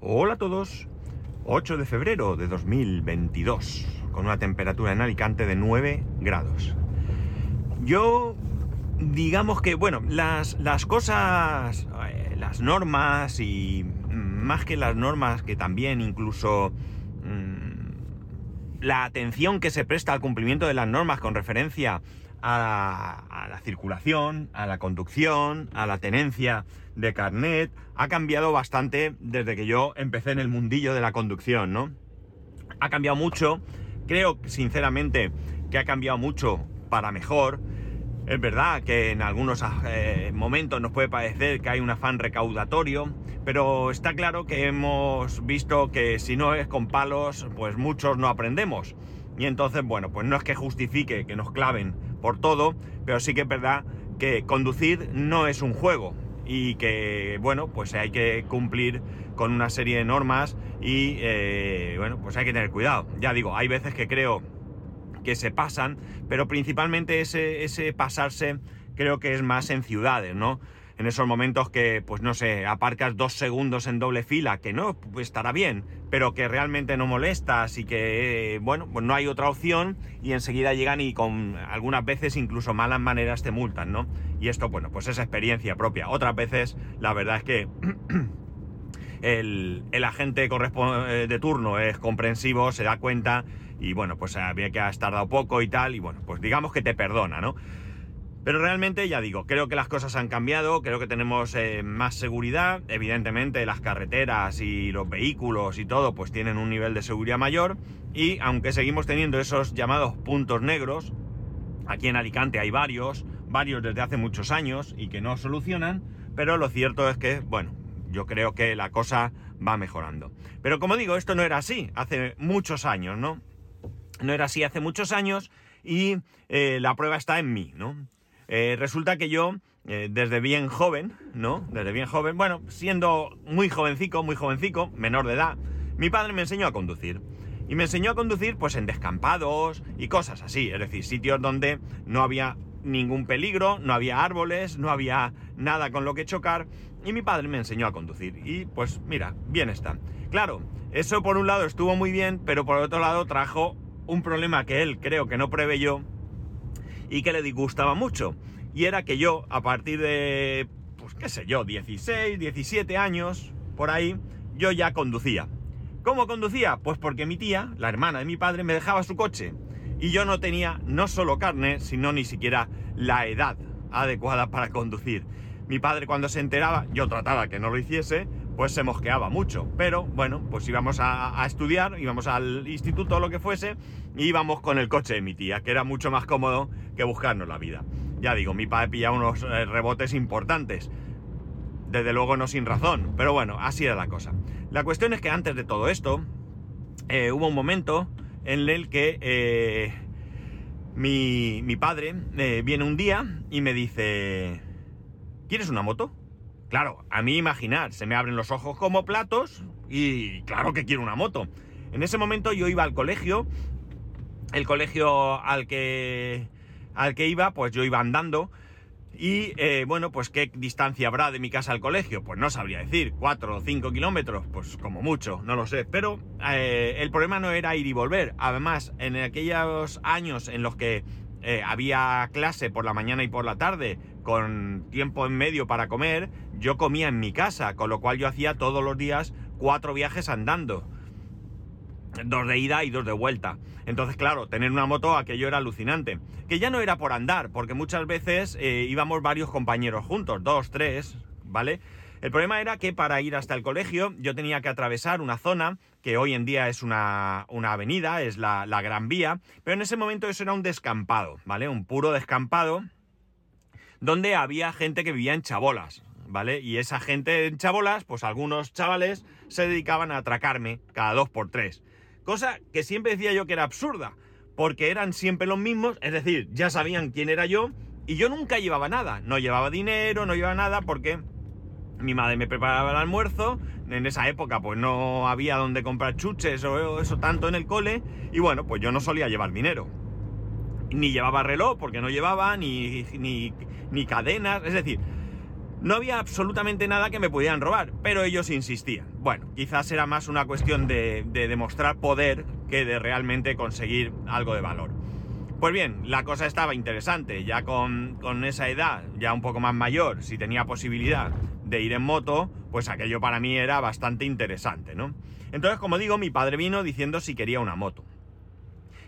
Hola a todos. 8 de febrero de 2022, con una temperatura en Alicante de 9 grados. Yo, digamos que, bueno, las, las cosas, eh, las normas y más que las normas, que también incluso mmm, la atención que se presta al cumplimiento de las normas con referencia a, la circulación, a la conducción, a la tenencia de carnet, ha cambiado bastante desde que yo empecé en el mundillo de la conducción, ¿no? Ha cambiado mucho, creo sinceramente que ha cambiado mucho para mejor. Es verdad que en algunos eh, momentos nos puede parecer que hay un afán recaudatorio, pero está claro que hemos visto que si no es con palos, pues muchos no aprendemos. Y entonces, bueno, pues no es que justifique que nos claven por todo, pero sí que es verdad que conducir no es un juego y que, bueno, pues hay que cumplir con una serie de normas y, eh, bueno, pues hay que tener cuidado. Ya digo, hay veces que creo que se pasan, pero principalmente ese, ese pasarse creo que es más en ciudades, ¿no? En esos momentos que, pues no sé, aparcas dos segundos en doble fila, que no, pues estará bien, pero que realmente no molestas y que, eh, bueno, pues no hay otra opción y enseguida llegan y con algunas veces incluso malas maneras te multan, ¿no? Y esto, bueno, pues es experiencia propia. Otras veces, la verdad es que... El, el, agente eh, de turno es comprensivo, se da cuenta y bueno, pues había que has tardado poco y tal, y bueno, pues digamos que te perdona, ¿no? Pero realmente, ya digo, creo que las cosas han cambiado, creo que tenemos eh, más seguridad, evidentemente las carreteras y los vehículos y todo pues tienen un nivel de seguridad mayor y aunque seguimos teniendo esos llamados puntos negros, aquí en Alicante hay varios, varios desde hace muchos años y que no solucionan, pero lo cierto es que, bueno, yo creo que la cosa va mejorando. Pero como digo, esto no era así hace muchos años, ¿no? No era así hace muchos años y eh, la prueba está en mí, ¿no? Eh, resulta que yo, eh, desde bien joven, ¿no? Desde bien joven, bueno, siendo muy jovencico, muy jovencico, menor de edad, mi padre me enseñó a conducir. Y me enseñó a conducir pues en descampados y cosas así, es decir, sitios donde no había ningún peligro, no había árboles, no había nada con lo que chocar, y mi padre me enseñó a conducir. Y pues mira, bien está. Claro, eso por un lado estuvo muy bien, pero por otro lado trajo un problema que él creo que no preveyó y que le disgustaba mucho. Y era que yo, a partir de, pues qué sé yo, 16, 17 años, por ahí, yo ya conducía. ¿Cómo conducía? Pues porque mi tía, la hermana de mi padre, me dejaba su coche. Y yo no tenía no solo carne, sino ni siquiera la edad adecuada para conducir. Mi padre cuando se enteraba, yo trataba que no lo hiciese, pues se mosqueaba mucho. Pero bueno, pues íbamos a, a estudiar, íbamos al instituto o lo que fuese, y íbamos con el coche de mi tía, que era mucho más cómodo que buscarnos la vida. Ya digo, mi padre pillaba unos eh, rebotes importantes. Desde luego no sin razón, pero bueno, así era la cosa. La cuestión es que antes de todo esto, eh, hubo un momento en el que eh, mi, mi, padre viene un día y me dice, ¿quieres una moto? Claro, a mí imaginar, se me abren los ojos como platos y claro que quiero una moto. En ese momento yo iba al colegio, el colegio al que, al que iba, pues yo iba andando. Y eh, bueno, pues qué distancia habrá de mi casa al colegio, pues no sabría decir, 4 o 5 kilómetros, pues como mucho, no lo sé. Pero eh, el problema no era ir y volver. Además, en aquellos años en los que eh, había clase por la mañana y por la tarde, con tiempo en medio para comer, yo comía en mi casa, con lo cual yo hacía todos los días cuatro viajes andando. Dos de ida y dos de vuelta. Entonces, claro, tener una moto, aquello era alucinante. Que ya no era por andar, porque muchas veces eh, íbamos varios compañeros juntos, dos, tres, ¿vale? El problema era que para ir hasta el colegio yo tenía que atravesar una zona que hoy en día es una, una avenida, es la, la, Gran Vía, pero en ese momento eso era un descampado, ¿vale? Un puro descampado donde había gente que vivía en chabolas, ¿vale? Y esa gente en chabolas, pues algunos chavales se dedicaban a atracarme cada dos por tres. Cosa que siempre decía yo que era absurda, porque eran siempre los mismos, es decir, ya sabían quién era yo, y yo nunca llevaba nada. No llevaba dinero, no llevaba nada, porque mi madre me preparaba el almuerzo. En esa época, pues no había donde comprar chuches o eso tanto en el cole, y bueno, pues yo no solía llevar dinero. Ni llevaba reloj, porque no llevaba, ni, ni, ni cadenas, es decir, No había absolutamente nada que me pudieran robar, pero ellos insistían. Bueno, quizás era más una cuestión de, demostrar poder que de realmente conseguir algo de valor. Pues bien, la cosa estaba interesante, ya con, con, esa edad, ya un poco más mayor, si tenía posibilidad de ir en moto, pues aquello para mí era bastante interesante, ¿no? Entonces, como digo, mi padre vino diciendo si quería una moto.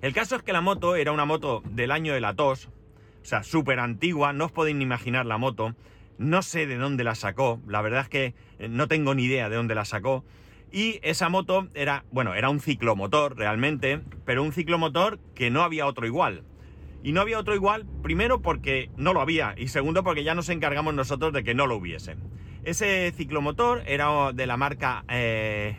El caso es que la moto era una moto del año de la tos, o sea, súper antigua, no os podéis ni imaginar la moto, no sé de dónde la sacó, la verdad es que eh, no tengo ni idea de dónde la sacó. Y esa moto era, bueno, era un ciclomotor realmente, pero un ciclomotor que no había otro igual. Y no había otro igual, primero porque no lo había, y segundo porque ya nos encargamos nosotros de que no lo hubiese. Ese ciclomotor era de la marca eh,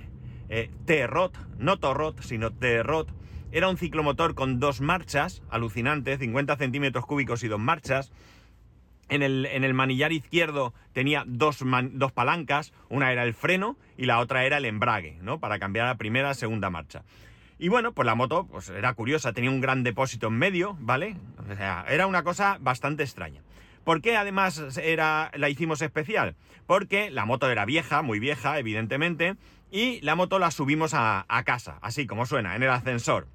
eh, T-Rot, no Torrot, sino T-Rot. Era un ciclomotor con dos marchas, alucinante, 50 centímetros cúbicos y dos marchas en el, manillar izquierdo tenía dos, dos, palancas, una era el freno y la otra era el embrague, ¿no? Para cambiar a primera a segunda marcha. Y bueno, pues la moto pues era curiosa, tenía un gran depósito en medio, ¿vale? O sea, era una cosa bastante extraña. ¿Por qué además era, la hicimos especial? Porque la moto era vieja, muy vieja, evidentemente, y la moto la subimos a casa, así como suena, en el ascensor.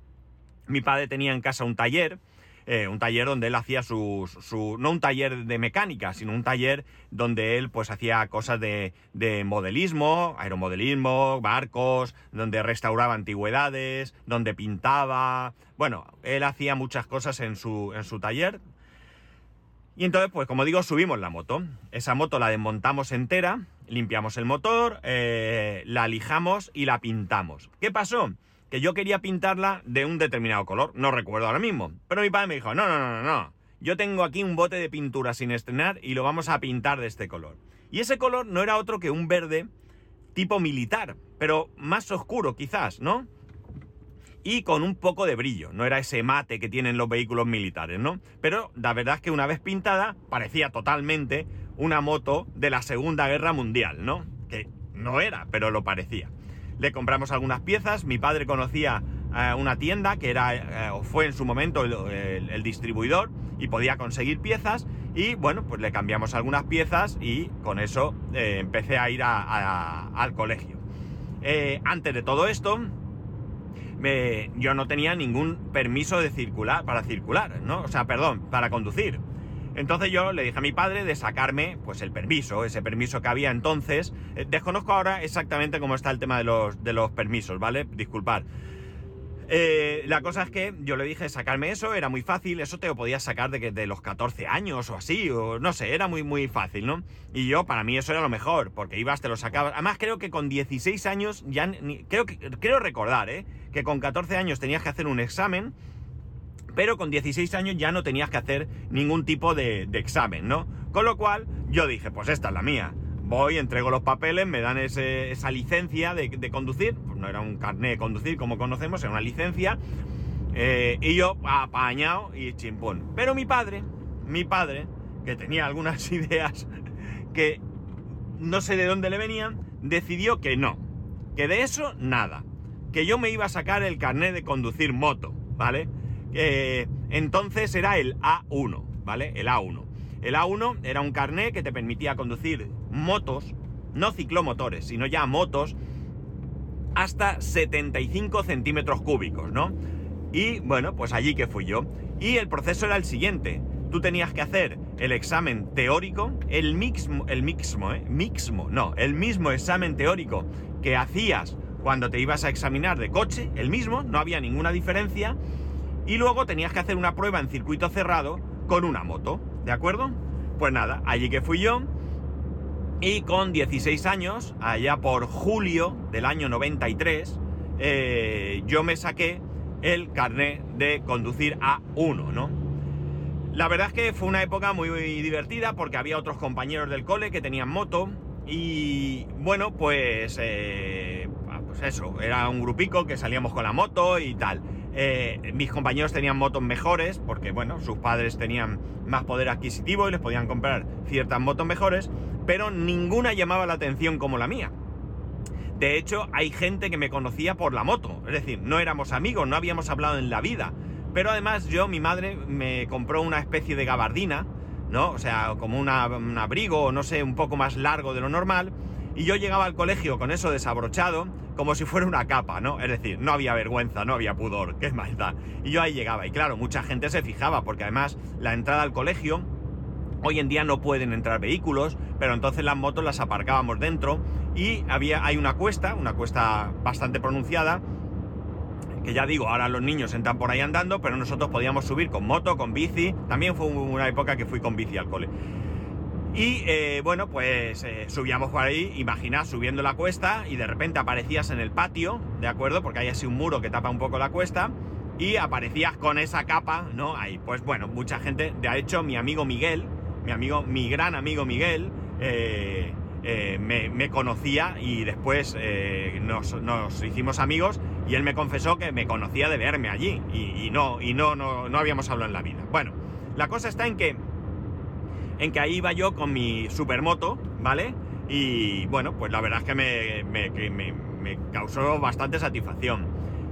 Mi padre tenía en casa un taller, eh, un taller donde él hacía sus, su, no un taller de mecánica, sino un taller donde él pues hacía cosas de, de modelismo, aeromodelismo, barcos, donde restauraba antigüedades, donde pintaba, bueno, él hacía muchas cosas en su, en su taller. Y entonces, pues como digo, subimos la moto. Esa moto la desmontamos entera, limpiamos el motor, eh, la lijamos y la pintamos. ¿Qué pasó? Que yo quería pintarla de un determinado color, no recuerdo ahora mismo. Pero mi padre me dijo, no, no, no, no, no, yo tengo aquí un bote de pintura sin estrenar y lo vamos a pintar de este color. Y ese color no era otro que un verde tipo militar, pero más oscuro quizás, ¿no? Y con un poco de brillo, no era ese mate que tienen los vehículos militares, ¿no? Pero la verdad es que una vez pintada parecía totalmente una moto de la Segunda Guerra Mundial, ¿no? Que no era, pero lo parecía le compramos algunas piezas, mi padre conocía eh, una tienda que era, eh, o fue en su momento el, distribuidor y podía conseguir piezas y bueno, pues le cambiamos algunas piezas y con eso eh, empecé a ir al colegio. antes de todo esto, yo no tenía ningún permiso de circular, para circular, ¿no? O sea, perdón, para conducir. Entonces yo le dije a mi padre de sacarme pues el permiso, ese permiso que había entonces. Eh, desconozco ahora exactamente cómo está el tema de los, de los permisos, ¿vale? Disculpad. Eh, la cosa es que yo le dije sacarme eso, era muy fácil, eso te lo podías sacar de, de los 14 años o así, o no sé, era muy muy fácil, ¿no? Y yo, para mí eso era lo mejor, porque ibas, te lo sacabas. Además creo que con 16 años, ya creo, que, creo recordar, ¿eh? Que con 14 años tenías que hacer un examen pero con 16 años ya no tenías que hacer ningún tipo de, examen, ¿no? Con lo cual yo dije, pues esta es la mía. Voy, entrego los papeles, me dan esa licencia de, conducir, pues no era un carnet de conducir como conocemos, era una licencia, eh, y yo apañado y chimpón. Pero mi padre, mi padre, que tenía algunas ideas que no sé de dónde le venían, decidió que no, que de eso nada, que yo me iba a sacar el carnet de conducir moto, ¿vale? Entonces era el A1, ¿vale? El A1. El A1 era un carné que te permitía conducir motos, no ciclomotores, sino ya motos, hasta 75 centímetros cúbicos, ¿no? Y bueno, pues allí que fui yo. Y el proceso era el siguiente. Tú tenías que hacer el examen teórico, el mismo, el mismo, ¿eh? No, el mismo examen teórico que hacías cuando te ibas a examinar de coche, el mismo, no había ninguna diferencia y luego tenías que hacer una prueba en circuito cerrado con una moto, ¿de acuerdo? Pues nada, allí que fui yo y con 16 años, allá por julio del año 93, eh, yo me saqué el carnet de conducir a 1, ¿no? La verdad es que fue una época muy, divertida porque había otros compañeros del cole que tenían moto y bueno, pues, eh, pues eso, era un grupico que salíamos con la moto y tal. Eh, mis compañeros tenían motos mejores, porque bueno, sus padres tenían más poder adquisitivo y les podían comprar ciertas motos mejores, pero ninguna llamaba la atención como la mía. De hecho, hay gente que me conocía por la moto, es decir, no éramos amigos, no habíamos hablado en la vida. Pero además yo, mi madre me compró una especie de gabardina, ¿no? O sea, como un abrigo, no sé, un poco más largo de lo normal. Y yo llegaba al colegio con eso desabrochado, como si fuera una capa, ¿no? Es decir, no había vergüenza, no había pudor, qué maldad. Y yo ahí llegaba, y claro, mucha gente se fijaba, porque además la entrada al colegio, hoy en día no pueden entrar vehículos, pero entonces las motos las aparcábamos dentro, y había, hay una cuesta, una cuesta bastante pronunciada, que ya digo, ahora los niños entran por ahí andando, pero nosotros podíamos subir con moto, con bici, también fue una época que fui con bici al cole. Y eh, bueno, pues eh, subíamos por ahí, imagina, subiendo la cuesta y de repente aparecías en el patio, ¿de acuerdo? Porque hay así un muro que tapa un poco la cuesta y aparecías con esa capa, ¿no? Ahí, pues bueno, mucha gente, de hecho mi amigo Miguel, mi amigo, mi gran amigo Miguel, eh, me, conocía y después nos, hicimos amigos y él me confesó que me conocía de verme allí y, no, y no, no, no habíamos hablado en la vida. Bueno, la cosa está en que, en que ahí iba yo con mi supermoto, ¿vale? Y bueno, pues la verdad es que me, me, causó bastante satisfacción.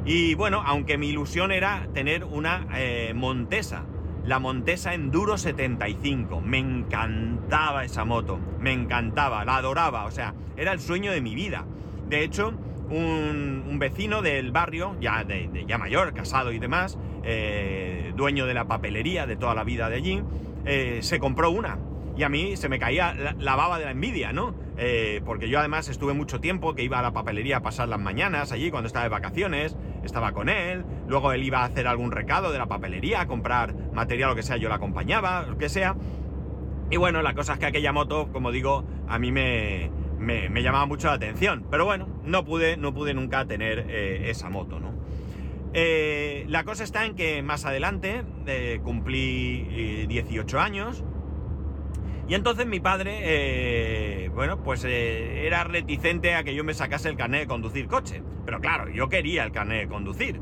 Y bueno, aunque mi ilusión era tener una eh, Montesa, la Montesa Enduro 75. Me encantaba esa moto, me encantaba, la adoraba, o sea, era el sueño de mi vida. De hecho, un, vecino del barrio, ya, de, ya mayor, casado y demás, eh, dueño de la papelería de toda la vida de allí, eh, se compró una. Y a mí se me caía la, baba de la envidia, ¿no? Eh, porque yo además estuve mucho tiempo que iba a la papelería a pasar las mañanas allí cuando estaba de vacaciones, estaba con él, luego él iba a hacer algún recado de la papelería, a comprar material lo que sea, yo la acompañaba, lo que sea. Y bueno, la cosa es que aquella moto, como digo, a mí me, me, llamaba mucho la atención. Pero bueno, no pude, no pude nunca tener eh, esa moto, ¿no? Eh, la cosa está en que más adelante eh, cumplí 18 años y entonces mi padre, bueno, pues era reticente a que yo me sacase el carnet de conducir coche. Pero claro, yo quería el carnet de conducir.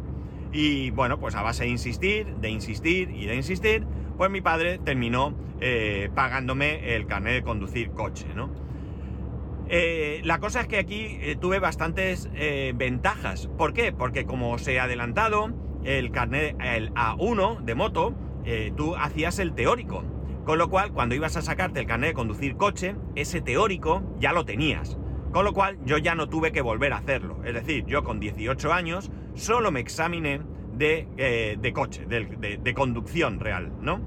Y bueno, pues a base de insistir, de insistir y de insistir, pues mi padre terminó pagándome el carnet de conducir coche, ¿no? Eh, la cosa es que aquí eh, tuve bastantes eh, ventajas. ¿Por qué? Porque como se ha adelantado, el carnet, el A1 de moto, tú hacías el teórico. Con lo cual, cuando ibas a sacarte el carnet de conducir coche, ese teórico ya lo tenías. Con lo cual, yo ya no tuve que volver a hacerlo. Es decir, yo con 18 años solo me examiné de, coche, de, de conducción real, ¿no?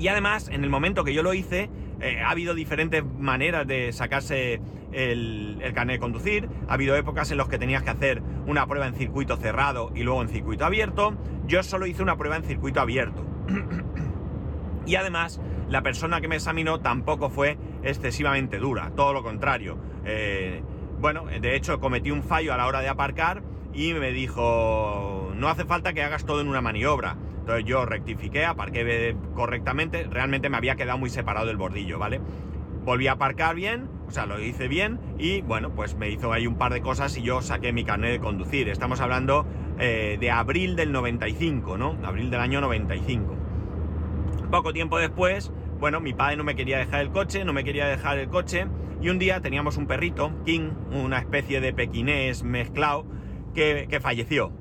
Y además, en el momento que yo lo hice, eh, ha habido diferentes maneras de sacarse el, carnet de conducir. Ha habido épocas en las que tenías que hacer una prueba en circuito cerrado y luego en circuito abierto. Yo solo hice una prueba en circuito abierto. y además, la persona que me examinó tampoco fue excesivamente dura, todo lo contrario. Eh, bueno, de hecho cometí un fallo a la hora de aparcar y me dijo, no hace falta que hagas todo en una maniobra. Entonces yo rectifiqué, aparqué correctamente, realmente me había quedado muy separado del bordillo, ¿vale? Volví a aparcar bien, o sea, lo hice bien y bueno, pues me hizo ahí un par de cosas y yo saqué mi carnet de conducir. Estamos hablando eh, de abril del 95, ¿no? Abril del año 95. Poco tiempo después, bueno, mi padre no me quería dejar el coche, no me quería dejar el coche y un día teníamos un perrito, King, una especie de pequinés mezclado, que, que falleció.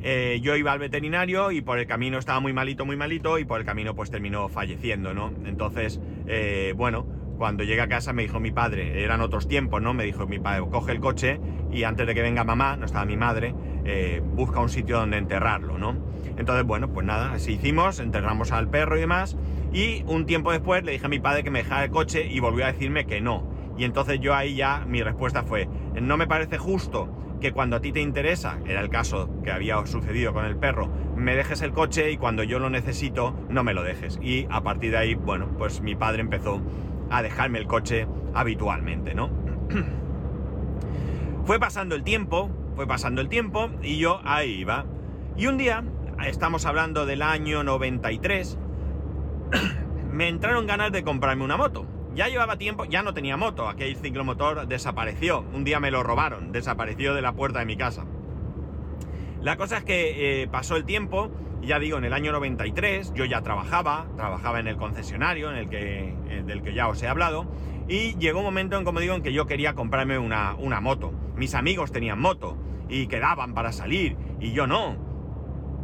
Eh, yo iba al veterinario y por el camino estaba muy malito, muy malito y por el camino pues terminó falleciendo, ¿no? Entonces, eh, bueno, cuando llegué a casa me dijo mi padre, eran otros tiempos, ¿no? Me dijo mi padre, coge el coche y antes de que venga mamá, no estaba mi madre, eh, busca un sitio donde enterrarlo, ¿no? Entonces, bueno, pues nada, así hicimos, enterramos al perro y demás y un tiempo después le dije a mi padre que me dejara el coche y volvió a decirme que no. Y entonces yo ahí ya mi respuesta fue, no me parece justo que cuando a ti te interesa, era el caso que había sucedido con el perro, me dejes el coche y cuando yo lo necesito no me lo dejes. Y a partir de ahí, bueno, pues mi padre empezó a dejarme el coche habitualmente, ¿no? fue pasando el tiempo, fue pasando el tiempo y yo ahí iba. Y un día, estamos hablando del año 93, me entraron ganas de comprarme una moto. Ya llevaba tiempo, ya no tenía moto, aquel ciclomotor desapareció. Un día me lo robaron, desapareció de la puerta de mi casa. La cosa es que eh, pasó el tiempo, ya digo, en el año 93 yo ya trabajaba, trabajaba en el concesionario en el que, eh, del que ya os he hablado, y llegó un momento en, como digo, en que yo quería comprarme una, una moto. Mis amigos tenían moto y quedaban para salir y yo no.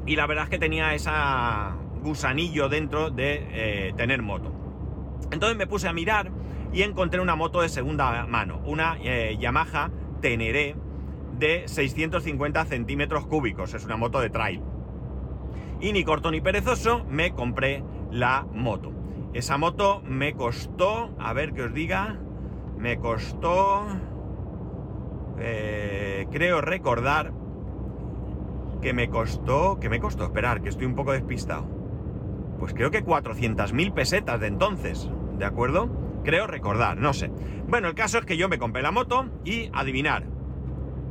Y la verdad es que tenía esa gusanillo dentro de eh, tener moto. Entonces me puse a mirar y encontré una moto de segunda mano, una eh, Yamaha Teneré de 650 centímetros cúbicos, es una moto de trail. Y ni corto ni perezoso, me compré la moto. Esa moto me costó, a ver que os diga, me costó, eh, creo recordar, que me costó, que me costó, esperar, que estoy un poco despistado. Pues creo que 400.000 pesetas de entonces, ¿de acuerdo? Creo recordar, no sé. Bueno, el caso es que yo me compré la moto y adivinar.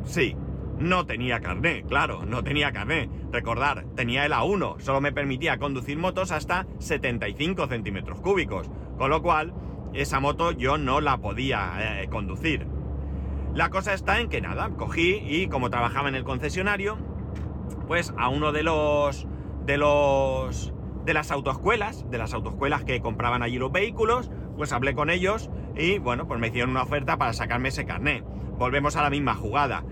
Sí, no tenía carné, claro, no tenía carné. Recordar, tenía el A1, solo me permitía conducir motos hasta 75 centímetros cúbicos, con lo cual esa moto yo no la podía eh, conducir. La cosa está en que nada, cogí y como trabajaba en el concesionario, pues a uno de los de los de las autoescuelas, de las autoescuelas que compraban allí los vehículos, pues hablé con ellos y bueno, pues me hicieron una oferta para sacarme ese carné. Volvemos a la misma jugada.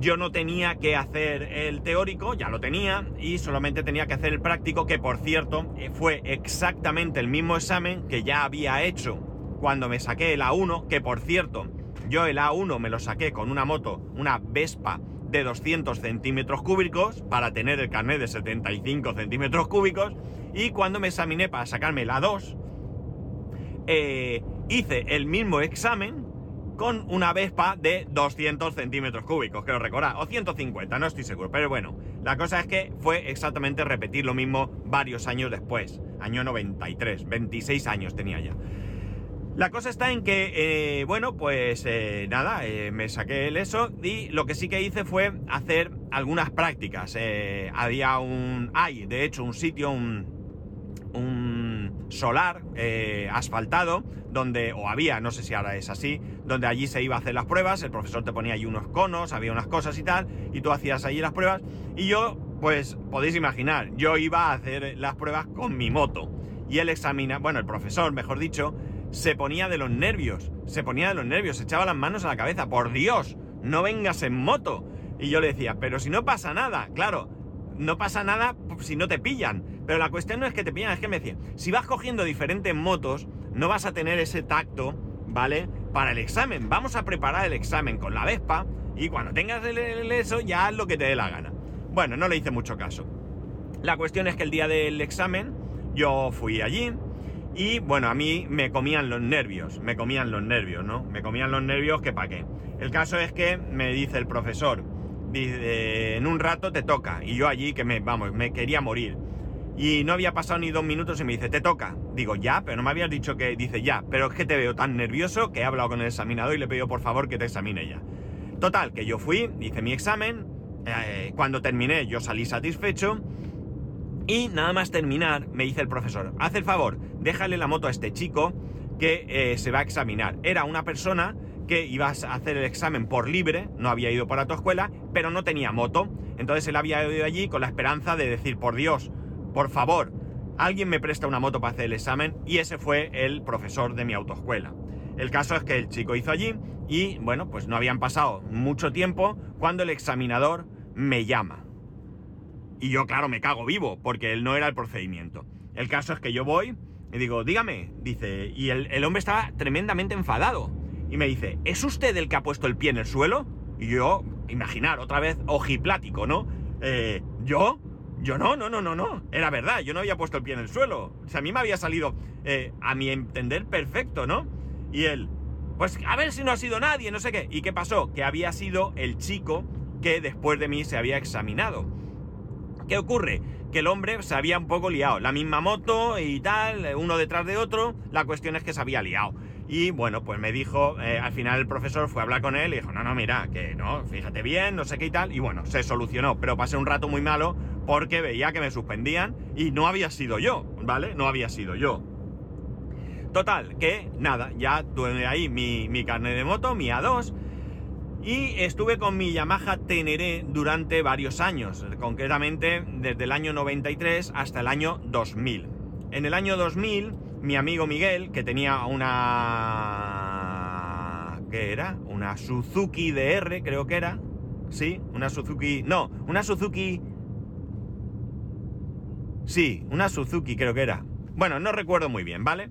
Yo no tenía que hacer el teórico, ya lo tenía, y solamente tenía que hacer el práctico, que por cierto eh, fue exactamente el mismo examen que ya había hecho cuando me saqué el A1, que por cierto, yo el A1 me lo saqué con una moto, una Vespa de 200 centímetros cúbicos, para tener el carnet de 75 centímetros cúbicos, y cuando me examiné para sacarme el A2, eh, hice el mismo examen con una Vespa de 200 centímetros cúbicos, creo recordar, o 150, no estoy seguro, pero bueno, la cosa es que fue exactamente repetir lo mismo varios años después, año 93, 26 años tenía ya. La cosa está en que, eh, bueno, pues eh, nada, eh, me saqué el eso y lo que sí que hice fue hacer algunas prácticas. había un, hay de hecho un sitio, un, un solar asfaltado, donde, o había, no sé si ahora es así, donde allí se iba a hacer las pruebas, el profesor te ponía allí unos conos, había unas cosas y tal, y tú hacías allí las pruebas, y yo, pues podéis imaginar, yo iba a hacer las pruebas con mi moto, y él examina, bueno, el profesor, mejor dicho, se ponía de los nervios, se ponía de los nervios, se echaba las manos a la cabeza, por Dios, no vengas en moto. Y yo le decía, pero si no pasa nada, claro, no pasa nada si no te pillan. Pero la cuestión no es que te pillan, es que me decía, si vas cogiendo diferentes motos, no vas a tener ese tacto, ¿vale? Para el examen. Vamos a preparar el examen con la Vespa y cuando tengas el, eso ya haz lo que te dé la gana. Bueno, no le hice mucho caso. La cuestión es que el día del examen yo fui allí y bueno, a mí me comían los nervios, me comían los nervios, ¿no? Me comían los nervios que pa' qué. El caso es que me dice el profesor, dice, en un rato te toca. Y yo allí que me, vamos, me quería morir. Y no había pasado ni dos minutos y me dice, te toca. Digo, ya, pero no me habías dicho que, dice, ya, pero es que te veo tan nervioso que he hablado con el examinador y le he pedido por favor que te examine ya. Total, que yo fui, hice mi examen, eh, cuando terminé yo salí satisfecho y nada más terminar me dice el profesor, haz el favor, déjale la moto a este chico que eh, se va a examinar. Era una persona que ibas a hacer el examen por libre, no había ido para tu escuela, pero no tenía moto. Entonces él había ido allí con la esperanza de decir, por Dios, por favor, alguien me presta una moto para hacer el examen y ese fue el profesor de mi autoescuela. El caso es que el chico hizo allí y bueno, pues no habían pasado mucho tiempo cuando el examinador me llama. Y yo, claro, me cago vivo, porque él no era el procedimiento. El caso es que yo voy y digo, dígame, dice, y el, el hombre estaba tremendamente enfadado y me dice, ¿es usted el que ha puesto el pie en el suelo? Y yo, imaginar, otra vez ojiplático, ¿no? Eh, ¿Yo? Yo no, no, no, no, no. Era verdad, yo no había puesto el pie en el suelo. O sea, a mí me había salido, eh, a mi entender, perfecto, ¿no? Y él, pues a ver si no ha sido nadie, no sé qué. ¿Y qué pasó? Que había sido el chico que después de mí se había examinado. ¿Qué ocurre? Que el hombre se había un poco liado. La misma moto y tal, uno detrás de otro. La cuestión es que se había liado. Y bueno, pues me dijo, eh, al final el profesor fue a hablar con él y dijo, no, no, mira, que no, fíjate bien, no sé qué y tal. Y bueno, se solucionó, pero pasé un rato muy malo porque veía que me suspendían y no había sido yo, ¿vale? No había sido yo. Total, que nada, ya tuve ahí mi, mi carnet de moto, mi A2, y estuve con mi Yamaha Teneré durante varios años, concretamente desde el año 93 hasta el año 2000. En el año 2000 mi amigo Miguel, que tenía una... ¿Qué era? Una Suzuki DR, creo que era. Sí, una Suzuki... No, una Suzuki... Sí, una Suzuki creo que era. Bueno, no recuerdo muy bien, ¿vale?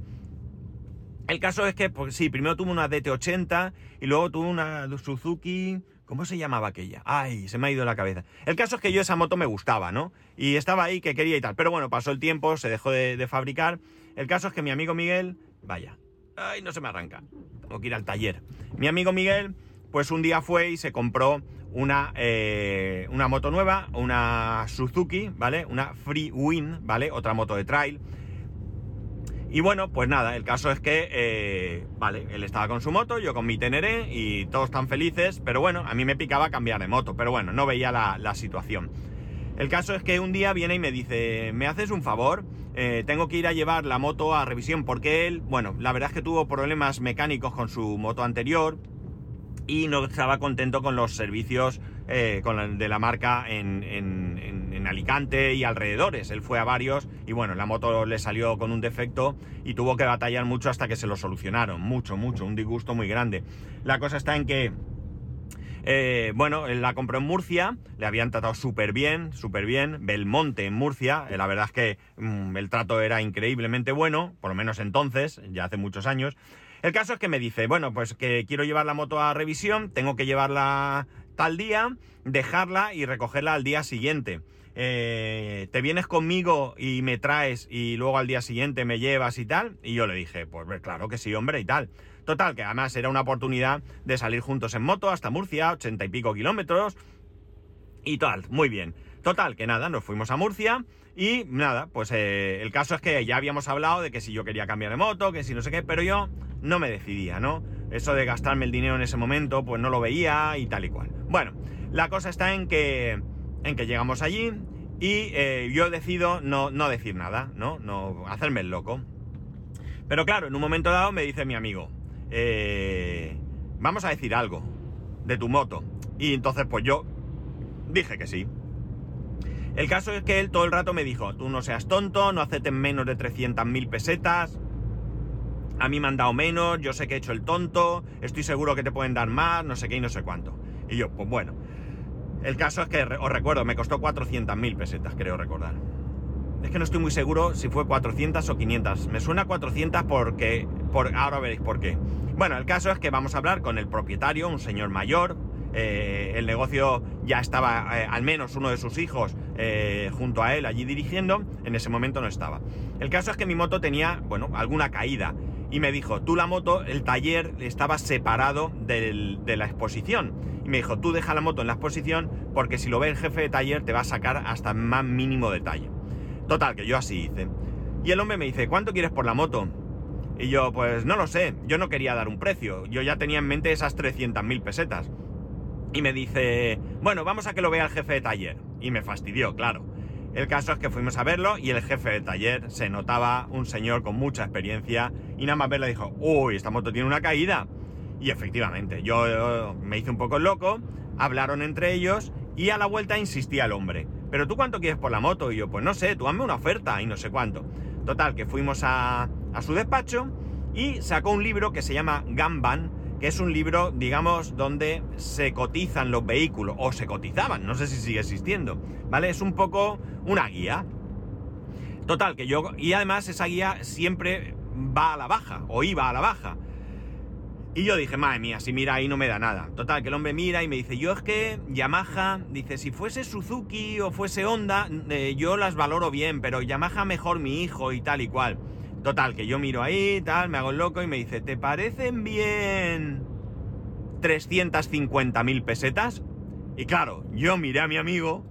El caso es que, pues sí, primero tuve una DT80 y luego tuve una Suzuki... ¿Cómo se llamaba aquella? Ay, se me ha ido la cabeza. El caso es que yo esa moto me gustaba, ¿no? Y estaba ahí que quería y tal. Pero bueno, pasó el tiempo, se dejó de, fabricar. El caso es que mi amigo Miguel, vaya, ay, no se me arranca. Tengo que ir al taller. Mi amigo Miguel, pues un día fue y se compró una, eh, una moto nueva, una Suzuki, ¿vale? Una Free Win, ¿vale? Otra moto de trail. Y bueno, pues nada, el caso es que, eh, vale, él estaba con su moto, yo con mi Teneré y todos tan felices, pero bueno, a mí me picaba cambiar de moto, pero bueno, no veía la, situación. El caso es que un día viene y me dice, ¿me haces un favor? Eh, tengo que ir a llevar la moto a revisión porque él, bueno, la verdad es que tuvo problemas mecánicos con su moto anterior y no estaba contento con los servicios eh, de la marca en, Alicante y alrededores. Él fue a varios y bueno, la moto le salió con un defecto y tuvo que batallar mucho hasta que se lo solucionaron. Mucho, mucho, un disgusto muy grande. La cosa está en que eh, bueno, la compró en Murcia, le habían tratado súper bien, súper bien. Belmonte en Murcia, eh, la verdad es que mm, el trato era increíblemente bueno, por lo menos entonces, ya hace muchos años. El caso es que me dice, bueno, pues que quiero llevar la moto a revisión, tengo que llevarla tal día, dejarla y recogerla al día siguiente. Eh, ¿Te vienes conmigo y me traes y luego al día siguiente me llevas y tal? Y yo le dije, pues claro que sí, hombre, y tal. Total, que además era una oportunidad de salir juntos en moto hasta Murcia, ochenta y pico kilómetros. Y tal, muy bien. Total, que nada, nos fuimos a Murcia y nada, pues eh, el caso es que ya habíamos hablado de que si yo quería cambiar de moto, que si no sé qué, pero yo no me decidía, ¿no? Eso de gastarme el dinero en ese momento, pues no lo veía y tal y cual. Bueno, la cosa está en que, en que llegamos allí y eh, yo decido no, no decir nada, ¿no? No hacerme el loco. Pero claro, en un momento dado me dice mi amigo, eh, vamos a decir algo de tu moto. Y entonces pues yo dije que sí. El caso es que él todo el rato me dijo, tú no seas tonto, no aceptes menos de 300.000 pesetas, a mí me han dado menos, yo sé que he hecho el tonto, estoy seguro que te pueden dar más, no sé qué y no sé cuánto. Y yo, pues bueno. El caso es que, os recuerdo, me costó 400.000 pesetas, creo recordar. Es que no estoy muy seguro si fue 400 o 500. Me suena 400 porque... Por, ahora veréis por qué. Bueno, el caso es que vamos a hablar con el propietario, un señor mayor. Eh, el negocio ya estaba, eh, al menos uno de sus hijos, eh, junto a él allí dirigiendo. En ese momento no estaba. El caso es que mi moto tenía, bueno, alguna caída y me dijo, tú la moto, el taller estaba separado de la exposición. Y me dijo, tú deja la moto en la exposición porque si lo ve el jefe de taller te va a sacar hasta más mínimo detalle. Total, que yo así hice. Y el hombre me dice, ¿cuánto quieres por la moto? Y yo, pues no lo sé, yo no quería dar un precio, yo ya tenía en mente esas 300.000 pesetas. Y me dice, bueno, vamos a que lo vea el jefe de taller. Y me fastidió, claro. El caso es que fuimos a verlo y el jefe de taller se notaba un señor con mucha experiencia y nada más verle dijo, uy, esta moto tiene una caída. Y efectivamente, yo, me hice un poco loco, hablaron entre ellos y a la vuelta insistía el hombre. ¿Pero tú cuánto quieres por la moto? Y yo, pues no sé, tú hazme una oferta y no sé cuánto. Total, que fuimos a, a su despacho y sacó un libro que se llama Gamban, que es un libro, digamos, donde se cotizan los vehículos, o se cotizaban, no sé si sigue existiendo, ¿vale? Es un poco una guía. Total, que yo, y además esa guía siempre va a la baja, o iba a la baja. Y yo dije, madre mía, si mira ahí no me da nada. Total, que el hombre mira y me dice, yo es que Yamaha, dice, si fuese Suzuki o fuese Honda, eh, yo las valoro bien, pero Yamaha mejor mi hijo y tal y cual. Total, que yo miro ahí, tal, me hago el loco y me dice, ¿te parecen bien 350.000 pesetas? Y claro, yo miré a mi amigo,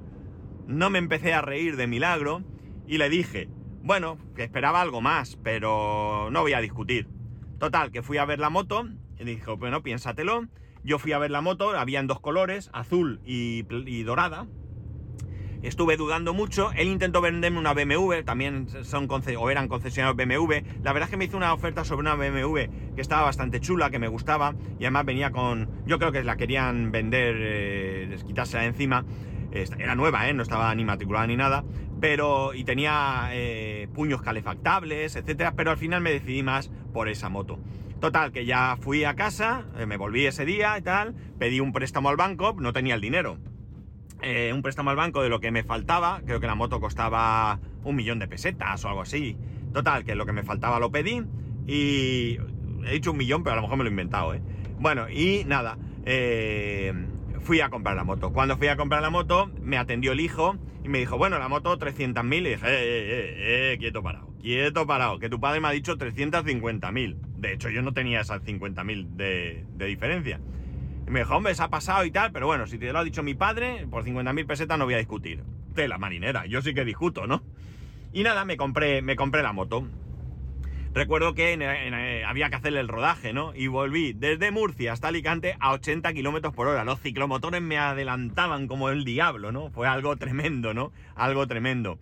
no me empecé a reír de milagro y le dije, bueno, que esperaba algo más, pero no voy a discutir. Total, que fui a ver la moto y dijo, bueno, piénsatelo. Yo fui a ver la moto, había en dos colores, azul y, y dorada. Estuve dudando mucho. Él intentó venderme una BMW, también son o eran concesionarios BMW. La verdad es que me hizo una oferta sobre una BMW que estaba bastante chula, que me gustaba. Y además venía con. Yo creo que la querían vender, eh, quitársela encima. Era nueva, ¿eh? no estaba ni matriculada ni nada. Pero. Y tenía eh, puños calefactables, etcétera. Pero al final me decidí más por esa moto. Total, que ya fui a casa, eh, me volví ese día y tal, pedí un préstamo al banco, no tenía el dinero. Eh, un préstamo al banco de lo que me faltaba. Creo que la moto costaba un millón de pesetas o algo así. Total, que lo que me faltaba lo pedí. Y he dicho un millón, pero a lo mejor me lo he inventado, ¿eh? Bueno, y nada, eh, fui a comprar la moto. Cuando fui a comprar la moto, me atendió el hijo y me dijo, bueno, la moto 300.000. Y dije, eh, eh, eh, eh, quieto parado, quieto parado, que tu padre me ha dicho 350.000. De hecho, yo no tenía esas 50.000 de, de diferencia. Y me dijo, hombre, se ha pasado y tal, pero bueno, si te lo ha dicho mi padre, por 50.000 pesetas no voy a discutir. De la marinera, yo sí que discuto, ¿no? Y nada, me compré, me compré la moto. Recuerdo que había que hacerle el rodaje, ¿no? Y volví desde Murcia hasta Alicante a 80 kilómetros por hora. Los ciclomotores me adelantaban como el diablo, ¿no? Fue algo tremendo, ¿no? Algo tremendo.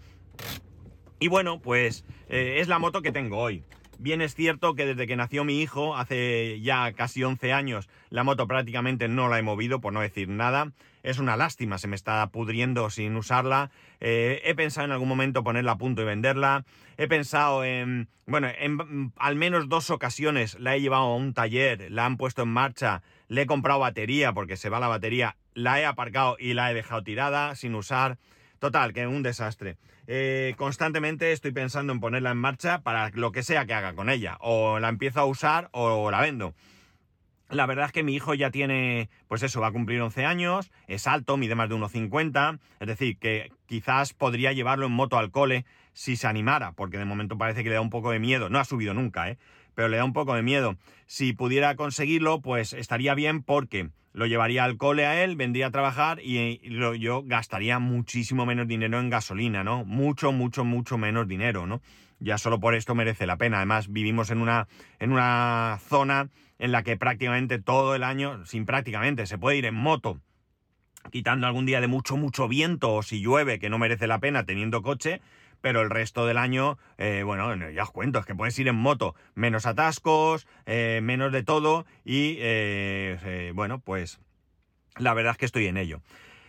Y bueno, pues eh, es la moto que tengo hoy. Bien es cierto que desde que nació mi hijo, hace ya casi 11 años, la moto prácticamente no la he movido, por no decir nada. Es una lástima, se me está pudriendo sin usarla. Eh, he pensado en algún momento ponerla a punto y venderla. He pensado en, bueno, en al menos dos ocasiones la he llevado a un taller, la han puesto en marcha, le he comprado batería porque se va la batería, la he aparcado y la he dejado tirada sin usar. Total, que un desastre. Eh, constantemente estoy pensando en ponerla en marcha para lo que sea que haga con ella. O la empiezo a usar o la vendo. La verdad es que mi hijo ya tiene, pues eso, va a cumplir 11 años, es alto, mide más de 1,50, es decir, que quizás podría llevarlo en moto al cole si se animara, porque de momento parece que le da un poco de miedo, no ha subido nunca, ¿eh? pero le da un poco de miedo. Si pudiera conseguirlo, pues estaría bien porque lo llevaría al cole a él, vendría a trabajar y, yo gastaría muchísimo menos dinero en gasolina, ¿no? Mucho, mucho, mucho menos dinero, ¿no? Ya solo por esto merece la pena. Además, vivimos en una, en una zona en la que prácticamente todo el año, sin prácticamente, se puede ir en moto quitando algún día de mucho, mucho viento o si llueve, que no merece la pena teniendo coche, pero el resto del año, eh, bueno, ya os cuento, es que puedes ir en moto, menos atascos, eh, menos de todo y, eh, bueno, pues la verdad es que estoy en ello.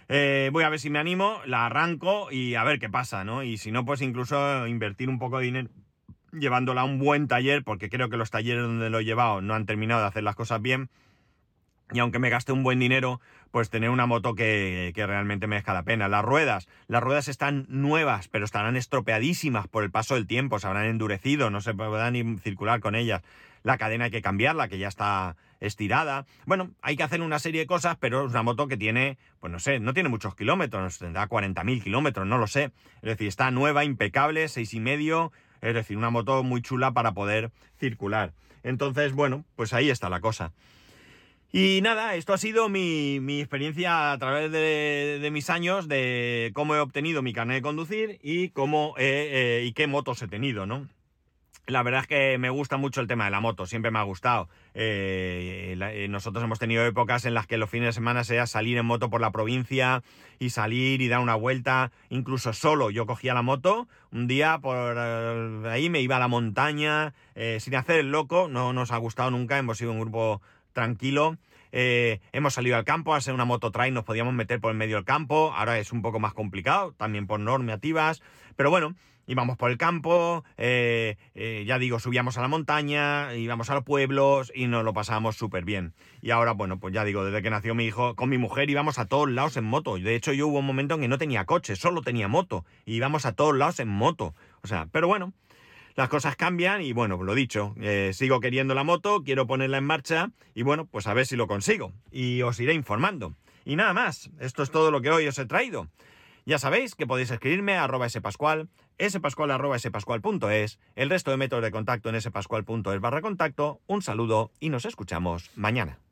Voy a ver si me animo, la arranco y a ver qué pasa, ¿no? Y si no, pues incluso invertir un poco de dinero llevándola a un buen taller, porque creo que los talleres donde lo he llevado no han terminado de hacer las cosas bien. Y aunque me gaste un buen dinero, pues tener una moto que, que realmente merezca la pena. Las ruedas, las ruedas están nuevas, pero estarán estropeadísimas por el paso del tiempo, se habrán endurecido, no se podrá ni circular con ellas. La cadena hay que cambiarla, que ya está estirada. Bueno, hay que hacer una serie de cosas, pero es una moto que tiene, pues no sé, no tiene muchos kilómetros, tendrá 40.000 kilómetros, no lo sé. Es decir, está nueva, impecable, seis y medio, es decir, una moto muy chula para poder circular. Entonces, bueno, pues ahí está la cosa. Y nada, esto ha sido mi, mi experiencia a través de, mis años de cómo he obtenido mi carnet de conducir y cómo eh, y qué motos he tenido, ¿no? La verdad es que me gusta mucho el tema de la moto, siempre me ha gustado. Eh, eh, nosotros hemos tenido épocas en las que los fines de semana sea salir en moto por la provincia y salir y dar una vuelta, incluso solo. Yo cogía la moto un día por ahí, me iba a la montaña, sin hacer el loco, no nos ha gustado nunca, hemos sido un grupo tranquilo. Eh, hemos salido al campo, a ser una moto trail nos podíamos meter por el medio del campo, ahora es un poco más complicado, también por normativas, pero bueno, íbamos por el campo, eh, eh, ya digo, subíamos a la montaña, íbamos a los pueblos y nos lo pasábamos súper bien. Y ahora, bueno, pues ya digo, desde que nació mi hijo, con mi mujer íbamos a todos lados en moto. De hecho, yo hubo un momento en que no tenía coche, solo tenía moto, y íbamos a todos lados en moto. O sea, pero bueno, las cosas cambian y bueno, lo dicho, eh, sigo queriendo la moto, quiero ponerla en marcha y bueno, pues a ver si lo consigo y os iré informando. Y nada más, esto es todo lo que hoy os he traído. Ya sabéis que podéis escribirme a arroba spascual, spascual arroba spascual.es, el resto de métodos de contacto en spascual.es barra contacto. Un saludo y nos escuchamos mañana.